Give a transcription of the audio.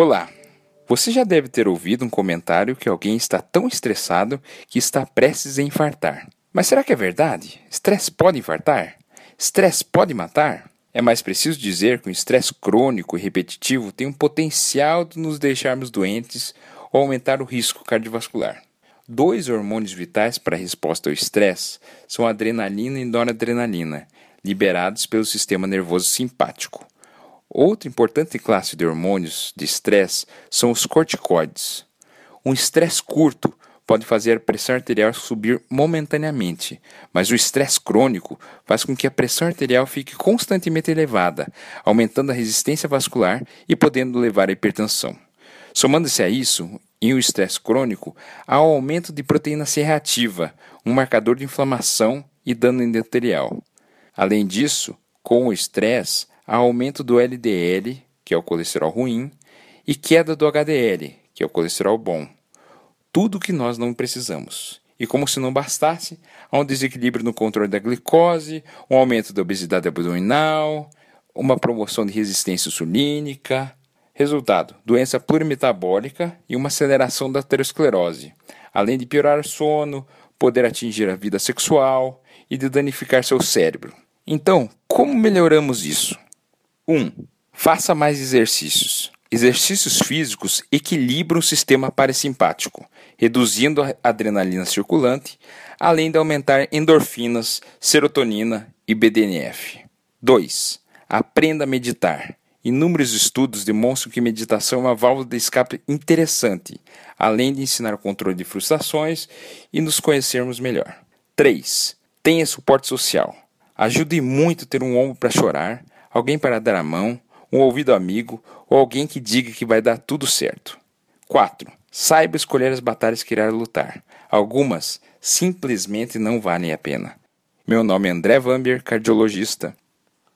Olá! Você já deve ter ouvido um comentário que alguém está tão estressado que está prestes a infartar. Mas será que é verdade? Estresse pode infartar? Estresse pode matar? É mais preciso dizer que o estresse crônico e repetitivo tem um potencial de nos deixarmos doentes ou aumentar o risco cardiovascular. Dois hormônios vitais para a resposta ao estresse são adrenalina e noradrenalina, liberados pelo sistema nervoso simpático. Outra importante classe de hormônios de estresse são os corticoides. Um estresse curto pode fazer a pressão arterial subir momentaneamente, mas o estresse crônico faz com que a pressão arterial fique constantemente elevada, aumentando a resistência vascular e podendo levar à hipertensão. Somando-se a isso, em o estresse crônico, há um aumento de proteína C reativa, um marcador de inflamação e dano endotelial. Além disso, com o estresse, há aumento do LDL, que é o colesterol ruim, e queda do HDL, que é o colesterol bom. Tudo que nós não precisamos. E como se não bastasse, há um desequilíbrio no controle da glicose, um aumento da obesidade abdominal, uma promoção de resistência insulínica. Resultado: doença plurimetabólica e uma aceleração da aterosclerose, além de piorar o sono, poder atingir a vida sexual e de danificar seu cérebro. Então, como melhoramos isso? 1. Um, faça mais exercícios. Exercícios físicos equilibram o sistema parasimpático, reduzindo a adrenalina circulante, além de aumentar endorfinas, serotonina e BDNF. 2. Aprenda a meditar. Inúmeros estudos demonstram que meditação é uma válvula de escape interessante, além de ensinar o controle de frustrações e nos conhecermos melhor. 3. Tenha suporte social. Ajude muito ter um ombro para chorar, alguém para dar a mão, um ouvido amigo ou alguém que diga que vai dar tudo certo. 4. Saiba escolher as batalhas que irá lutar. Algumas simplesmente não valem a pena. Meu nome é André Vamber, cardiologista